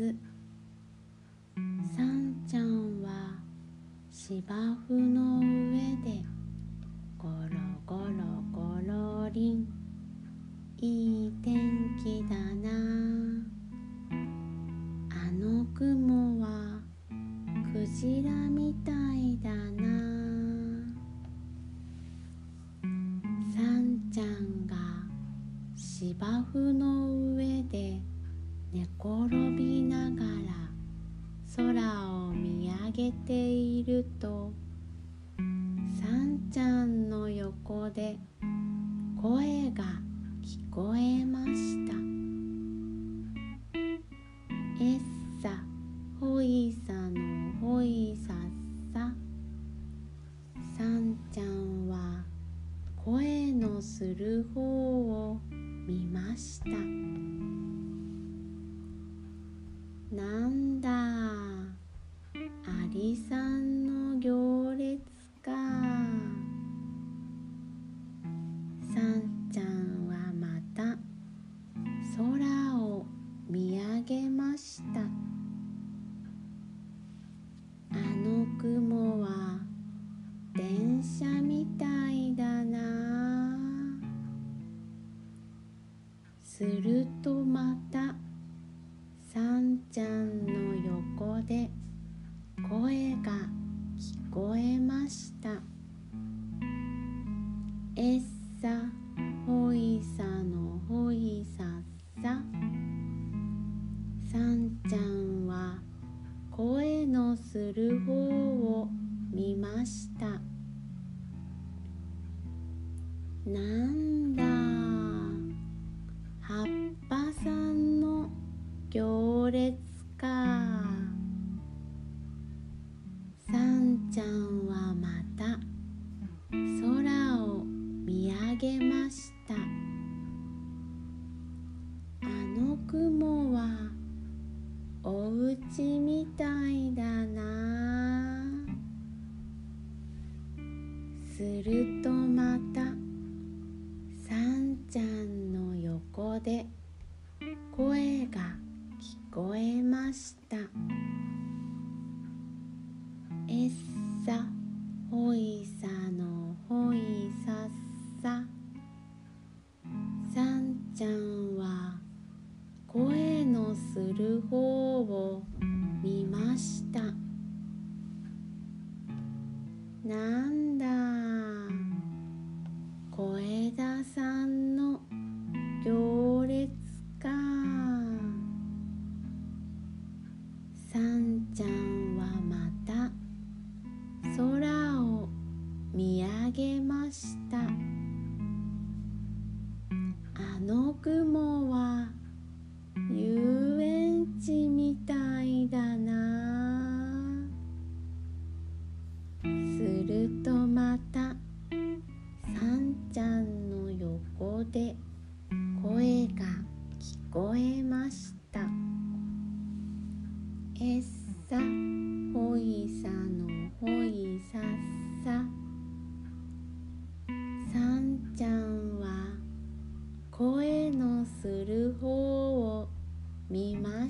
ず。さんちゃんは芝生の上でゴロゴロゴロリン。いい天気だな。あの雲はクジラみたい。転びながら空を見上げているとさんちゃんの横で声が聞こえました「えっさほいさのほいさっさ」さんちゃんは声のする方を見ました。なんちゃんの横で声が聞こえました。えっさほいさのほいさっささんちゃんは声のする方を見ました。なんえました。えっさほいさのほいさっさ。さんちゃんは声のする方を見ました。なんの雲は遊園地みたいだな。するとまたさんちゃんの横で声が聞こえました。えっさほいさのほいさっさ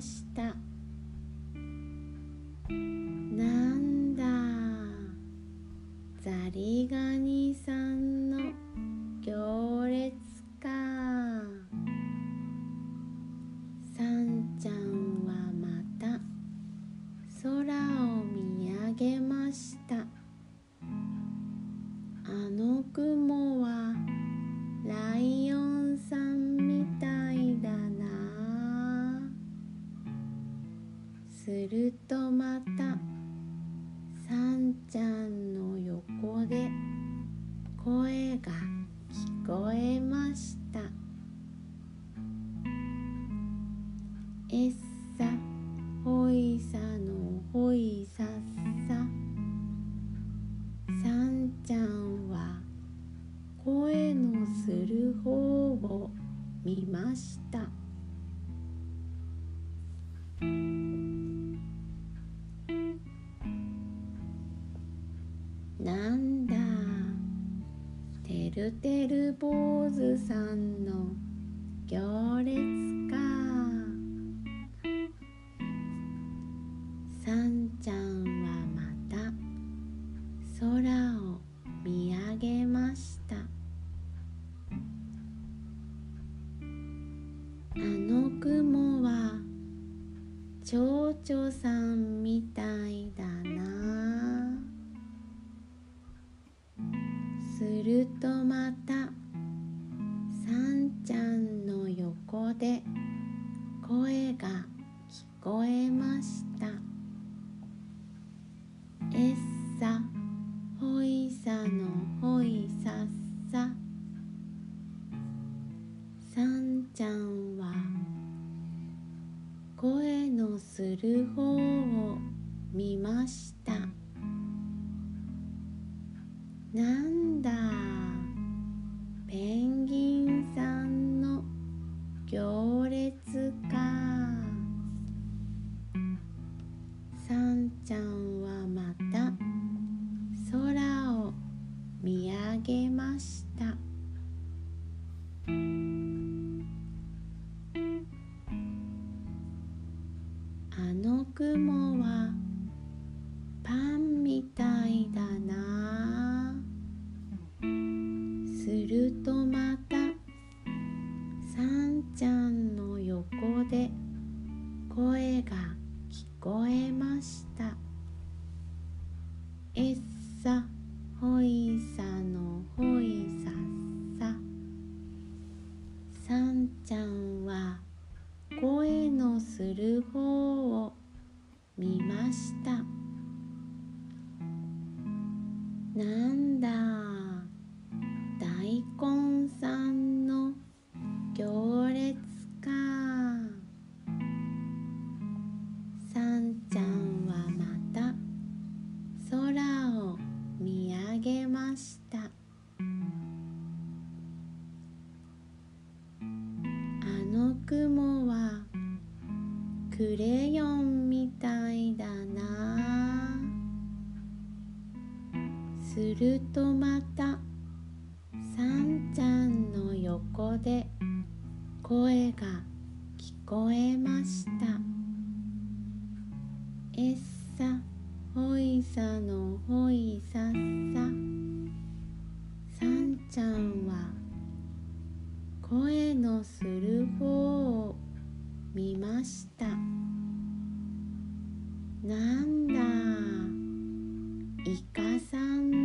ました。なんだ。ザリガニさんの行るとまんだ。てるてる坊主さんの行列か。さんちゃんはまた空を見上げました。あの雲は蝶々さんみたいだ。ました。えっさほいさのほいさっささんちゃんは声のする方を見ました。なんだ雲はパンみたいだな。するとまたさんちゃんの横で声が聞こえました。えっさほいさんだ。大根さんの行列か。さんちゃんはまた空を見上げました。あの雲はクレヨンみたいだな。るとまたさんちゃんの横で声が聞こえました。えっさほいさのほいさっさ。さんちゃんは声のする方を見ました。なんだイカさん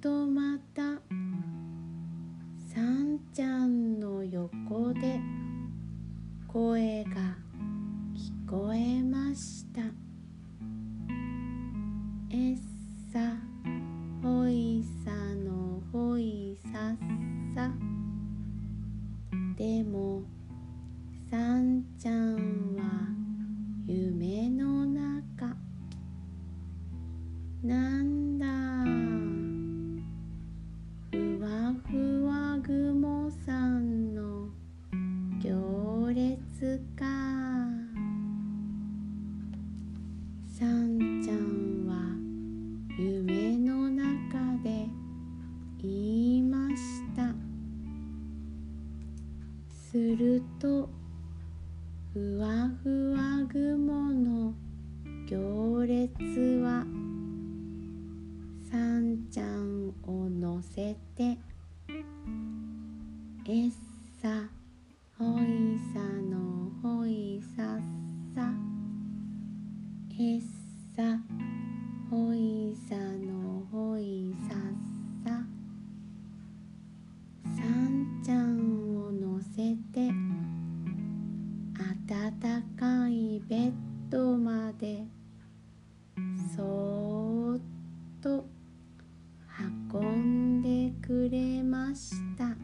とまた。さんちゃんの横で声が聞こえました。えっさほいさのほいさっさ。でもさんちゃんはてえっさほいさのほいさっさ。えっさほいさのほいさっさ。さんちゃんを乗せて暖かいベッドまで。そーくれました。